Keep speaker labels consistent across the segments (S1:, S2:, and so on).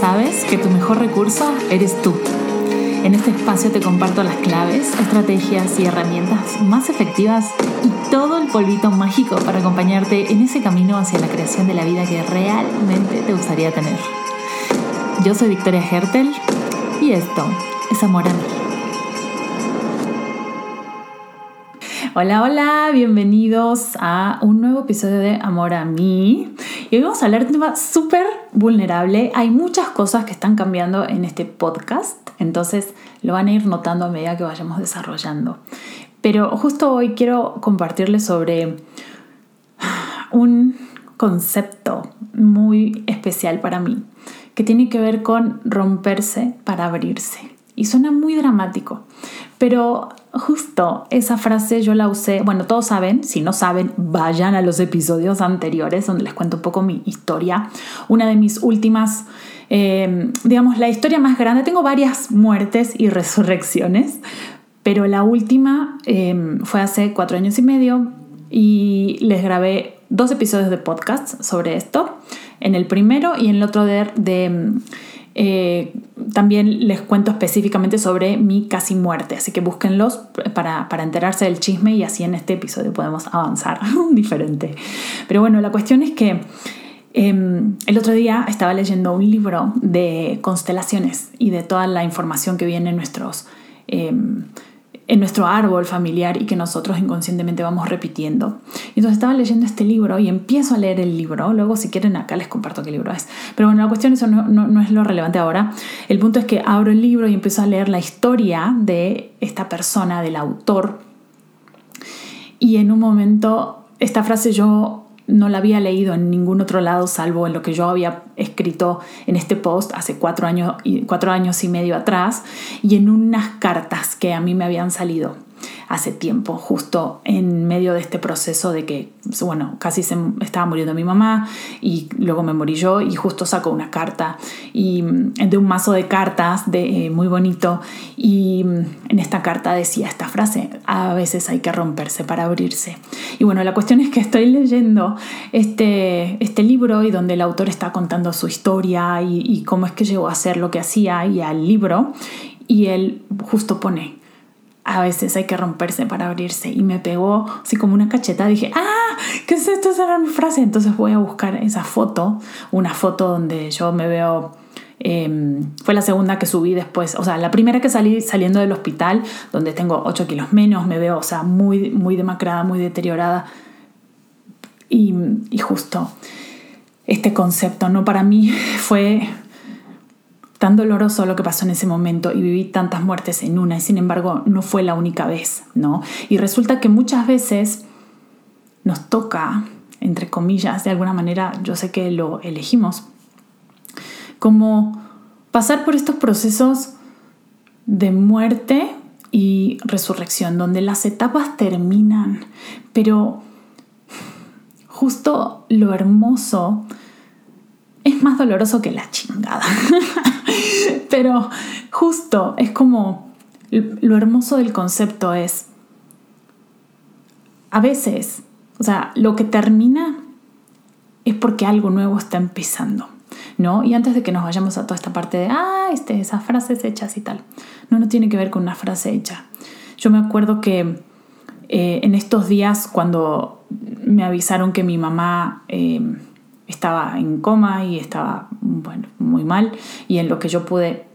S1: sabes que tu mejor recurso eres tú. En este espacio te comparto las claves, estrategias y herramientas más efectivas y todo el polvito mágico para acompañarte en ese camino hacia la creación de la vida que realmente te gustaría tener. Yo soy Victoria Hertel y esto es Amor a mí. Hola, hola, bienvenidos a un nuevo episodio de Amor a mí. Y hoy vamos a hablar de un tema súper vulnerable. Hay muchas cosas que están cambiando en este podcast, entonces lo van a ir notando a medida que vayamos desarrollando. Pero justo hoy quiero compartirles sobre un concepto muy especial para mí, que tiene que ver con romperse para abrirse. Y suena muy dramático, pero justo esa frase yo la usé, bueno, todos saben, si no saben, vayan a los episodios anteriores donde les cuento un poco mi historia. Una de mis últimas, em, digamos, la historia más grande, tengo varias muertes y resurrecciones, pero la última em, fue hace cuatro años y medio y les grabé dos episodios de podcast sobre esto, en el primero y en el otro de... de eh, también les cuento específicamente sobre mi casi muerte, así que búsquenlos para, enterarse del chisme y así en este episodio podemos avanzar diferente. Pero bueno, la cuestión es que em, el otro día estaba leyendo un libro de constelaciones y de toda la información que viene en nuestros... Em, en nuestro árbol familiar y que nosotros inconscientemente vamos repitiendo. Entonces estaba leyendo este libro y empiezo a leer el libro, luego si quieren acá les comparto qué libro es. Pero bueno, la cuestión eso no, no, es lo relevante ahora. El punto es que abro el libro y empiezo a leer la historia de esta persona, del autor. Y en un momento, esta frase yo no la había leído en ningún otro lado salvo en lo que yo había escrito en este post hace cuatro años cuatro años y medio atrás y en unas cartas que a mí me habían salido hace tiempo, justo en medio de este proceso de que, bueno, casi se estaba muriendo mi mamá y luego me morí yo y justo saco una carta y de un mazo de cartas de, eh, muy bonito y en esta carta decía esta frase, a veces hay que romperse para abrirse. Y bueno, la cuestión es que estoy leyendo este, este libro y donde el autor está contando su historia y, y cómo es que llegó a hacer lo que hacía y al libro y él justo pone a veces hay que romperse para abrirse. Y me pegó así como una cacheta. Dije, ah, ¿qué es esto? Esa era mi frase. Entonces voy a buscar esa foto, una foto donde yo me veo... Em, fue la segunda que subí después, o sea, la primera que salí saliendo del hospital, donde tengo 8 kilos menos, me veo, o sea, muy, muy demacrada, muy deteriorada. Y, y justo este concepto, ¿no? Para mí fue tan doloroso lo que pasó en ese momento y viví tantas muertes en una y sin embargo no fue la única vez, ¿no? Y resulta que muchas veces nos toca, entre comillas, de alguna manera, yo sé que lo elegimos, como pasar por estos procesos de muerte y resurrección, donde las etapas terminan, pero justo lo hermoso es más doloroso que la chingada. Pero justo es como lo hermoso del concepto es, a veces, o sea, lo que termina es porque algo nuevo está empezando, ¿no? Y antes de que nos vayamos a toda esta parte de, ah, este, esas frases hechas y tal, no, no tiene que ver con una frase hecha. Yo me acuerdo que eh, en estos días, cuando me avisaron que mi mamá... Eh, estaba en coma y estaba bueno, muy mal y en lo que yo pude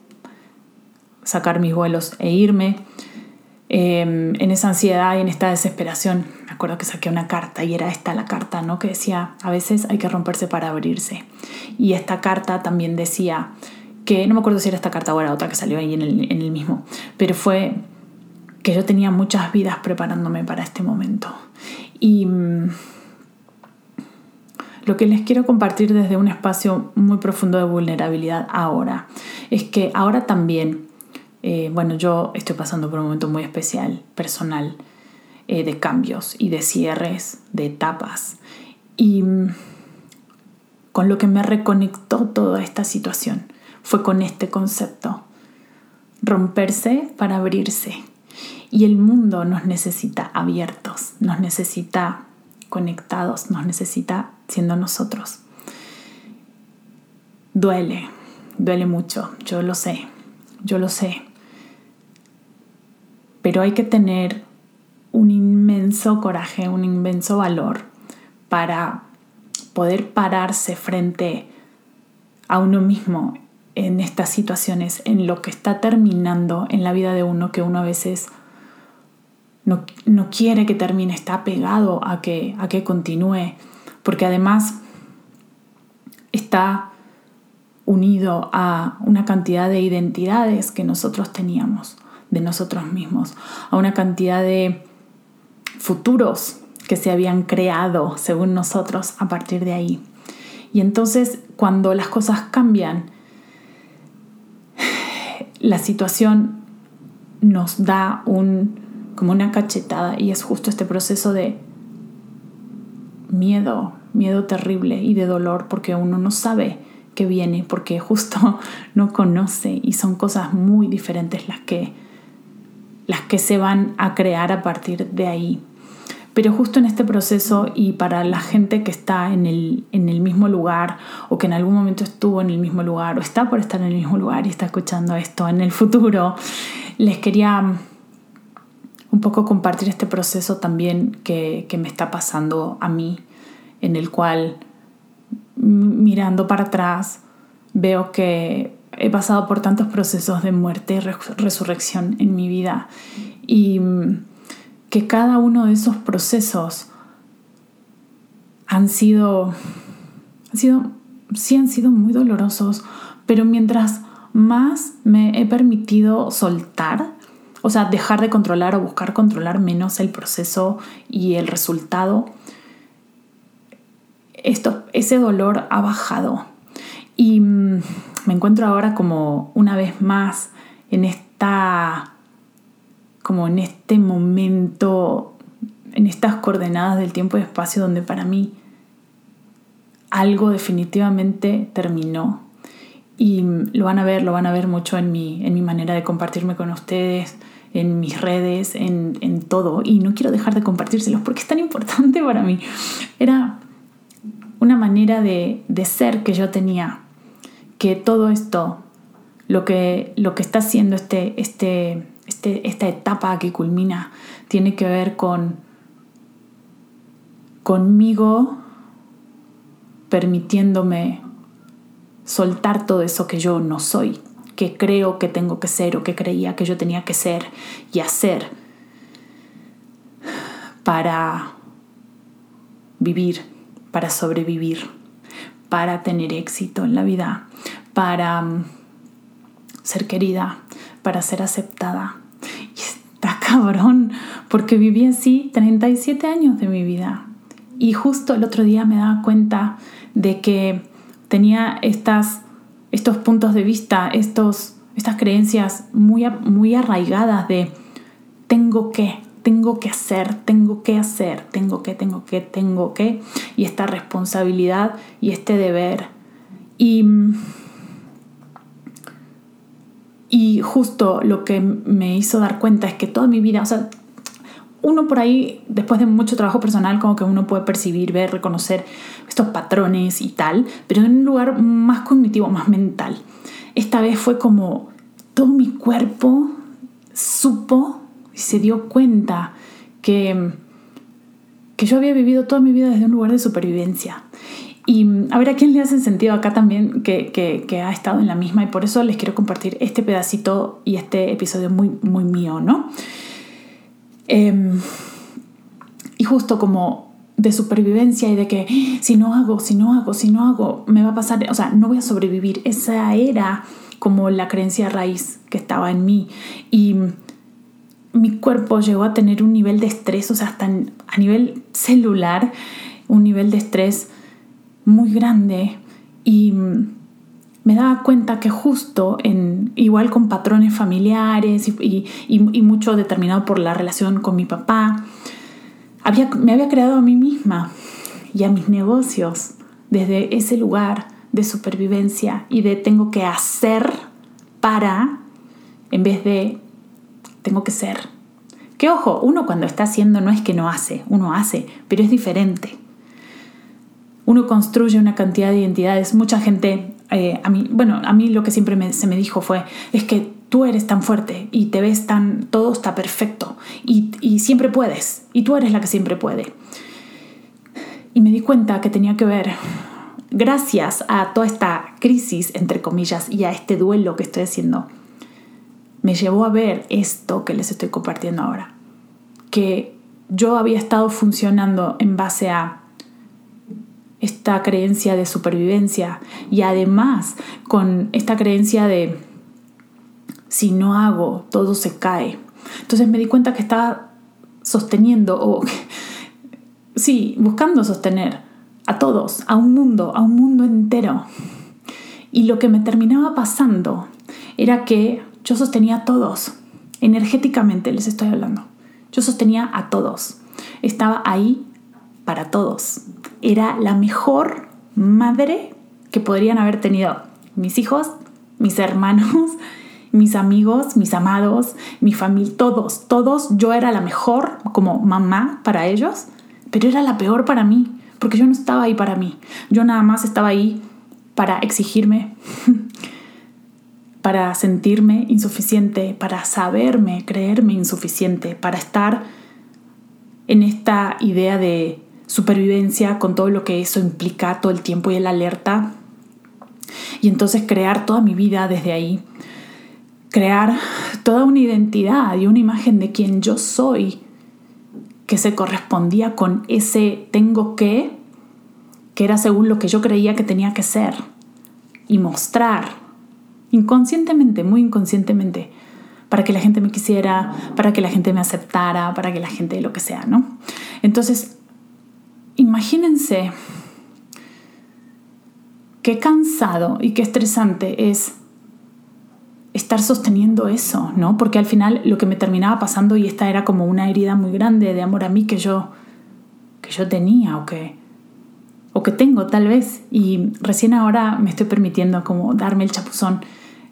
S1: sacar mis vuelos e irme. Em, en esa ansiedad y en esta desesperación, me acuerdo que saqué una carta y era esta la carta, ¿no? Que decía, a veces hay que romperse para abrirse. Y esta carta también decía que, no me acuerdo si era esta carta o era otra que salió ahí en el, en el mismo, pero fue que yo tenía muchas vidas preparándome para este momento. Y mm, lo que les quiero compartir desde un espacio muy profundo de vulnerabilidad ahora es que ahora también, eh, bueno, yo estoy pasando por un momento muy especial, personal, eh, de cambios y de cierres, de etapas. Y mm, con lo que me reconectó toda esta situación fue con este concepto, romperse para abrirse. Y el mundo nos necesita abiertos, nos necesita conectados, nos necesita siendo nosotros. Duele, duele mucho, yo lo sé, yo lo sé. Pero hay que tener un inmenso coraje, un inmenso valor para poder pararse frente a uno mismo en estas situaciones, en lo que está terminando en la vida de uno, que uno a veces no, quiere que termine, está pegado a que, a que continúe, porque además está unido a una cantidad de identidades que nosotros teníamos de nosotros mismos, a una cantidad de futuros que se habían creado según nosotros a partir de ahí. Y entonces cuando las cosas cambian, la situación nos da un como una cachetada y es justo este proceso de miedo, miedo terrible y de dolor porque uno no sabe qué viene, porque justo no conoce y son cosas muy diferentes las que las que se van a crear a partir de ahí. Pero justo en este proceso y para la gente que está en el, en el mismo lugar o que en algún momento estuvo en el mismo lugar o está por estar en el mismo lugar y está escuchando esto en el futuro, les quería un poco compartir este proceso también que, me está pasando a mí, en el cual mirando para atrás veo que he pasado por tantos procesos de muerte y resurrección en mi vida y que cada uno de esos procesos han sido, han sido, sí han sido muy dolorosos, pero mientras más me he permitido soltar, o sea, dejar de controlar o buscar controlar menos el proceso y el resultado, esto, ese dolor ha bajado. Y mm, me encuentro ahora como una vez más en esta, como en este momento, en estas coordenadas del tiempo y espacio donde para mí algo definitivamente terminó. Y mm, lo van a ver, lo van a ver mucho en mi, en mi manera de compartirme con ustedes, en mis redes, en, en todo. Y no quiero dejar de compartírselos porque es tan importante para mí. Era una manera de, de ser que yo tenía, que todo esto, lo que, lo que está haciendo este, este, este, esta etapa que culmina, tiene que ver con conmigo permitiéndome soltar todo eso que yo no soy, que creo que tengo que ser o que creía que yo tenía que ser y hacer para vivir, para sobrevivir, para tener éxito en la vida, para mm, ser querida, para ser aceptada. Y está cabrón, porque viví así 37 años de mi vida. Y justo el otro día me daba cuenta de que tenía estas estos puntos de vista, estos, estas creencias muy, muy arraigadas de tengo que, tengo que hacer, tengo que hacer, tengo que, tengo que, tengo que, y esta responsabilidad y este deber. Y, y justo lo que me hizo dar cuenta es que toda mi vida, o sea, uno por ahí, después de mucho trabajo personal, como que uno puede percibir, ver, reconocer estos patrones y tal, pero en un lugar más cognitivo, más mental. Esta vez fue como todo mi cuerpo supo y se dio cuenta que, que yo había vivido toda mi vida desde un lugar de supervivencia. Y a ver a quién le hace sentido acá también que, que, ha estado en la misma y por eso les quiero compartir este pedacito y este episodio muy, muy mío, ¿no? Em, y justo como de supervivencia y de que si no hago, si no hago, si no hago, me va a pasar, o sea, no voy a sobrevivir. Esa era como la creencia raíz que estaba en mí. Y mi cuerpo llegó a tener un nivel de estrés, o sea, hasta a nivel celular, un nivel de estrés muy grande. Y me daba cuenta que justo en, igual con patrones familiares y, y, mucho determinado por la relación con mi papá, había, me había creado a mí misma y a mis negocios desde ese lugar de supervivencia y de tengo que hacer para en vez de tengo que ser. Que ojo, uno cuando está haciendo no es que no hace, uno hace, pero es diferente. Uno construye una cantidad de identidades. Mucha gente eh, a mí, bueno, a mí lo que siempre se me dijo fue, es que tú eres tan fuerte y te ves tan, todo está perfecto y, y siempre puedes y tú eres la que siempre puede. Y me di cuenta que tenía que ver, gracias a toda esta crisis, entre comillas, y a este duelo que estoy haciendo, me llevó a ver esto que les estoy compartiendo ahora. Que yo había estado funcionando en base a esta creencia de supervivencia y además con esta creencia de si no hago, todo se cae. Entonces me di cuenta que estaba sosteniendo o sí, buscando sostener a todos, a un mundo, a un mundo entero. Y lo que me terminaba pasando era que yo sostenía a todos, energéticamente les estoy hablando. Yo sostenía a todos. Estaba ahí para todos. Era la mejor madre que podrían haber tenido mis hijos, mis hermanos, mis amigos, mis amados, mi familia, todos, todos. Yo era la mejor como mamá para ellos pero era la peor para mí, porque yo no estaba ahí para mí. Yo nada más estaba ahí para exigirme, para sentirme insuficiente, para saberme, creerme insuficiente, para estar en esta idea de supervivencia con todo lo que eso implica todo el tiempo y el alerta. Y entonces crear toda mi vida desde ahí. Crear toda una identidad y una imagen de quien yo soy que se correspondía con ese tengo que, que era según lo que yo creía que tenía que ser y mostrar, inconscientemente, muy inconscientemente, para que la gente me quisiera, para que la gente me aceptara, para que la gente lo que sea, ¿no? Entonces, imagínense qué cansado y qué estresante es estar sosteniendo eso, ¿no? Porque al final lo que me terminaba pasando y esta era como una herida muy grande de amor a mí que yo que yo tenía o que o que tengo tal vez y recién ahora me estoy permitiendo como darme el chapuzón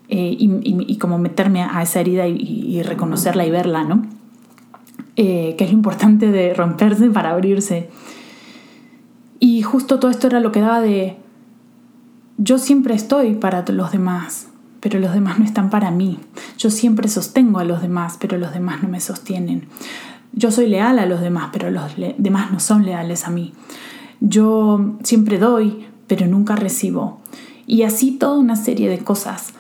S1: eh, y, como meterme a esa herida y, reconocerla y verla, ¿no? Eh, que es lo importante de romperse para abrirse. Y justo todo esto era lo que daba de yo siempre estoy para los demás, pero los demás no están para mí. Yo siempre sostengo a los demás, pero los demás no me sostienen. Yo soy leal a los demás, pero los demás no son leales a mí. Yo siempre doy, pero nunca recibo. Y así toda una serie de cosas.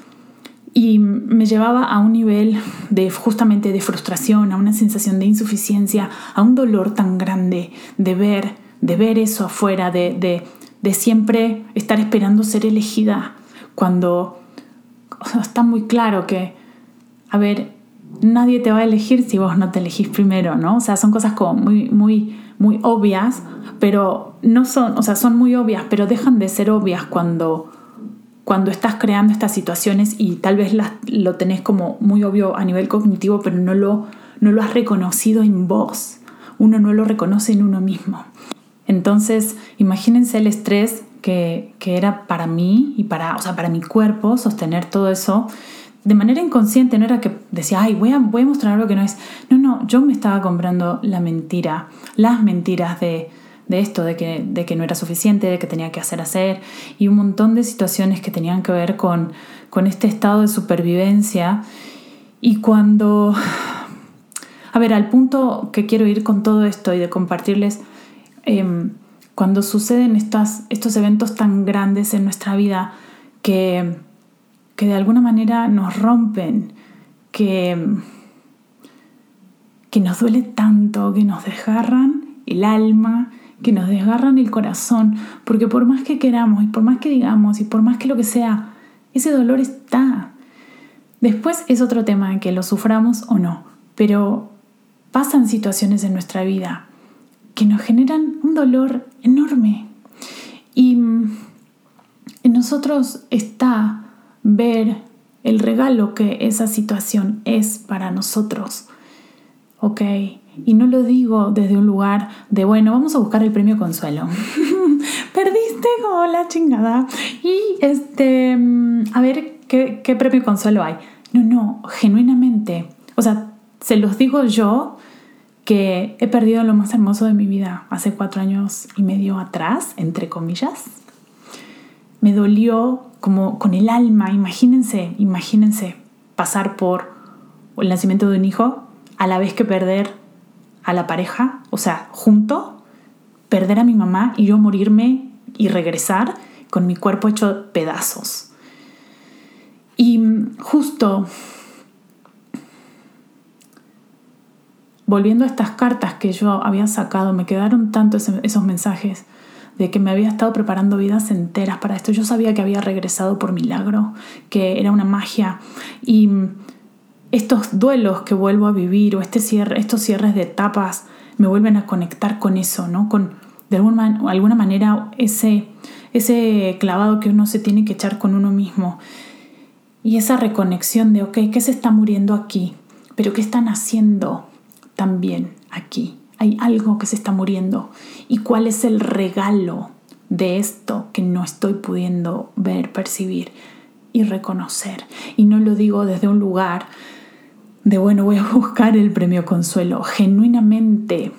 S1: Y me llevaba a un nivel de justamente de frustración, a una sensación de insuficiencia, a un dolor tan grande de ver, de ver eso afuera, de, de, de siempre estar esperando ser elegida cuando está muy claro que, a ver, nadie te va a elegir si vos no te elegís primero, ¿no? O sea, son cosas como muy, muy, muy obvias, pero no son, o sea, son muy obvias, pero dejan de ser obvias cuando, cuando estás creando estas situaciones y tal vez las, lo tenés como muy obvio a nivel cognitivo, pero no lo, no lo has reconocido en vos. Uno no lo reconoce en uno mismo. Entonces, imagínense el estrés que, era para mí y para, o sea, para mi cuerpo sostener todo eso de manera inconsciente, no era que decía, ay, voy a, voy a mostrar algo que no es. No, no, yo me estaba comprando la mentira, las mentiras de, esto, de que, de que no era suficiente, de que tenía que hacer hacer, y un montón de situaciones que tenían que ver con, con este estado de supervivencia. Y cuando, a ver, al punto que quiero ir con todo esto y de compartirles, em, cuando suceden estos eventos tan grandes en nuestra vida que, que de alguna manera nos rompen, que, que nos duele tanto, que nos desgarran el alma, que nos desgarran el corazón, porque por más que queramos y por más que digamos y por más que lo que sea, ese dolor está. Después es otro tema que lo suframos o no, pero pasan situaciones en nuestra vida que nos generan un dolor enorme. Y en nosotros está ver el regalo que esa situación es para nosotros. ¿Ok? Y no lo digo desde un lugar de, bueno, vamos a buscar el premio consuelo. Perdiste como la chingada. Y este, a ver, ¿qué, ¿qué premio consuelo hay? No, no, genuinamente. O sea, se los digo yo que he perdido lo más hermoso de mi vida hace cuatro años y medio atrás, entre comillas. me dolió como con el alma. Imagínense, imagínense pasar por el nacimiento de un hijo a la vez que perder a la pareja, o sea, junto, perder a mi mamá y yo morirme y regresar con mi cuerpo hecho pedazos. Y justo volviendo a estas cartas que yo había sacado, me quedaron tanto esos mensajes de que me había estado preparando vidas enteras para esto. Yo sabía que había regresado por milagro, que era una magia. Y estos duelos que vuelvo a vivir o este cierre, estos cierres de etapas me vuelven a conectar con eso, ¿no? Con de alguna, manera ese, ese clavado que uno se tiene que echar con uno mismo. Y esa reconexión de, ok, ¿qué se está muriendo aquí? Pero ¿qué están haciendo también aquí? Hay algo que se está muriendo. ¿Y cuál es el regalo de esto que no estoy pudiendo ver, percibir y reconocer? Y no lo digo desde un lugar de, bueno, voy a buscar el premio consuelo. Genuinamente,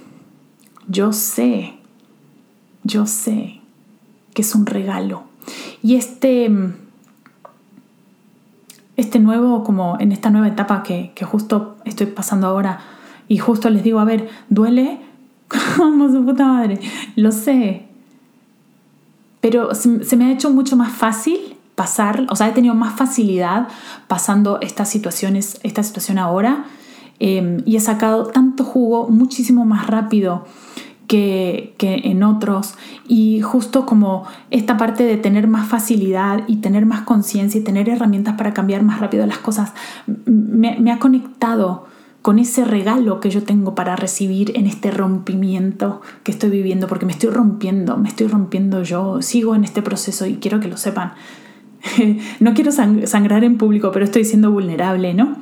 S1: yo sé, yo sé que es un regalo. Y este este nuevo, como en esta nueva etapa que, justo estoy pasando ahora, y justo les digo, a ver, duele como su puta madre, lo sé, pero se, me ha hecho mucho más fácil pasar, o sea, he tenido más facilidad pasando estas situaciones, esta situación ahora, em, y he sacado tanto jugo muchísimo más rápido que, en otros. Y justo como esta parte de tener más facilidad y tener más conciencia y tener herramientas para cambiar más rápido las cosas, me, ha conectado con ese regalo que yo tengo para recibir en este rompimiento que estoy viviendo, porque me estoy rompiendo, me estoy rompiendo yo, sigo en este proceso y quiero que lo sepan. no quiero sangrar en público, pero estoy siendo vulnerable, ¿no?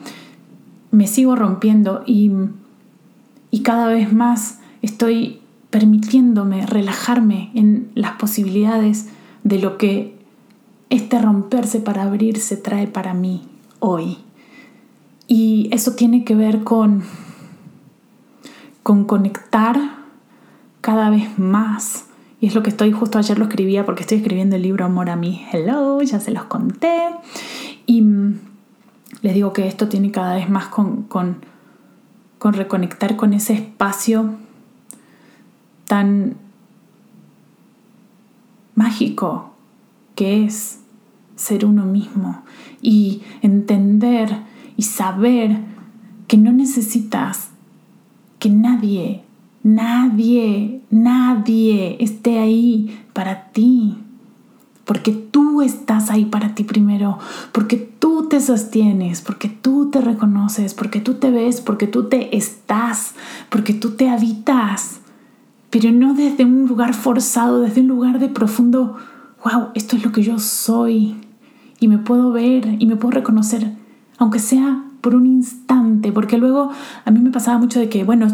S1: Me sigo rompiendo y, y cada vez más estoy permitiéndome relajarme en las posibilidades de lo que este romperse para abrirse trae para mí hoy. Y eso tiene que ver con, con conectar cada vez más. Y es lo que estoy, justo ayer lo escribía porque estoy escribiendo el libro Amor a mí. Hello, ya se los conté. Y mm, les digo que esto tiene cada vez más con, con, con reconectar con ese espacio tan mágico que es ser uno mismo y entender y saber que no necesitas que nadie, nadie, nadie esté ahí para ti. Porque tú estás ahí para ti primero, porque tú te sostienes, porque tú te reconoces, porque tú te ves, porque tú te estás, porque tú te habitas. Pero no desde un lugar forzado, desde un lugar de profundo, wow, esto es lo que yo soy y me puedo ver y me puedo reconocer, aunque sea por un instante, porque luego a mí me pasaba mucho de que, bueno,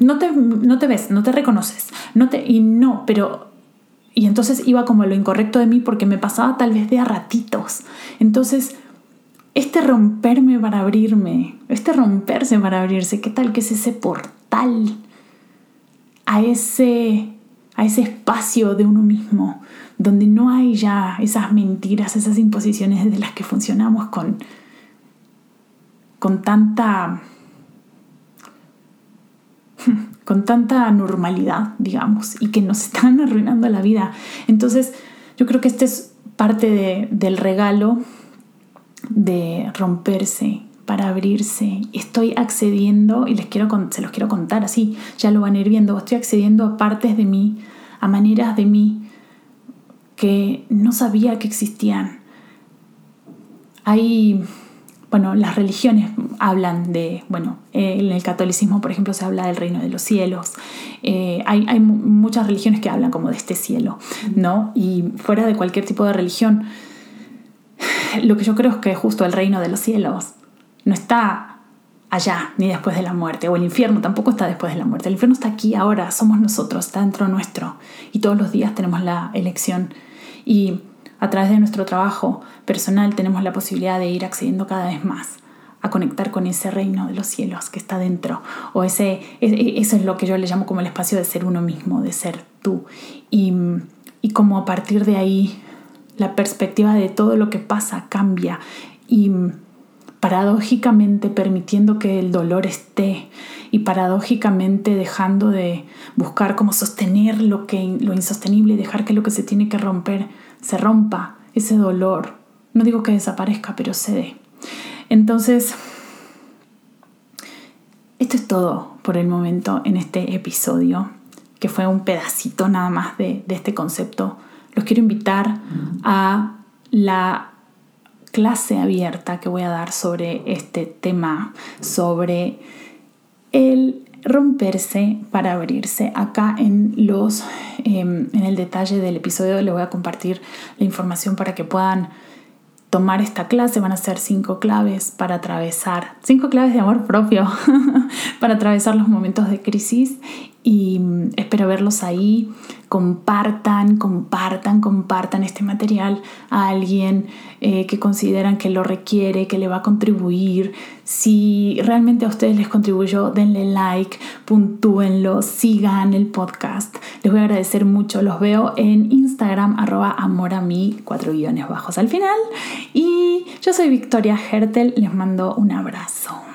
S1: no te, no te ves, no te reconoces, no te, y no, pero y entonces iba como lo incorrecto de mí porque me pasaba tal vez de a ratitos. Entonces, este romperme para abrirme, este romperse para abrirse, ¿qué tal que es ese portal a ese, a ese espacio de uno mismo, donde no hay ya esas mentiras, esas imposiciones de las que funcionamos con, con tanta con tanta normalidad, digamos, y que nos están arruinando la vida. Entonces, yo creo que este es parte del regalo de romperse para abrirse. Estoy accediendo, y les quiero, se los quiero contar así, ya lo van a ir viendo, estoy accediendo a partes de mí, a maneras de mí que no sabía que existían. Hay, bueno, las religiones hablan de, bueno, en el catolicismo, por ejemplo, se habla del reino de los cielos. Eh, hay, hay muchas religiones que hablan como de este cielo, ¿no? Y fuera de cualquier tipo de religión, lo que yo creo es que justo el reino de los cielos no está allá ni después de la muerte, o el infierno tampoco está después de la muerte. El infierno está aquí ahora, somos nosotros, está dentro nuestro y todos los días tenemos la elección y a través de nuestro trabajo personal tenemos la posibilidad de ir accediendo cada vez más a conectar con ese reino de los cielos que está dentro, o ese, e, e, eso es lo que yo le llamo como el espacio de ser uno mismo, de ser tú, y, y como a partir de ahí la perspectiva de todo lo que pasa cambia. Y paradójicamente permitiendo que el dolor esté y paradójicamente dejando de buscar cómo sostener lo, que, lo insostenible y dejar que lo que se tiene que romper se rompa, ese dolor. No digo que desaparezca, pero se dé. Entonces, esto es todo por el momento en este episodio, que fue un pedacito nada más de, de este concepto. Los quiero invitar a la clase abierta que voy a dar sobre este tema, sobre el romperse para abrirse. Acá en los em, en el detalle del episodio les voy a compartir la información para que puedan tomar esta clase. Van a ser cinco claves para atravesar, cinco claves de amor propio para atravesar los momentos de crisis y mm, espero verlos ahí. Compartan, compartan, compartan este material a alguien eh, que consideran que lo requiere, que le va a contribuir. Si realmente a ustedes les contribuyó, denle like, puntúenlo, sigan el podcast. Les voy a agradecer mucho. Los veo en Instagram, arroba amor a mí, cuatro guiones bajos al final. Y yo soy Victoria Hertel, les mando un abrazo.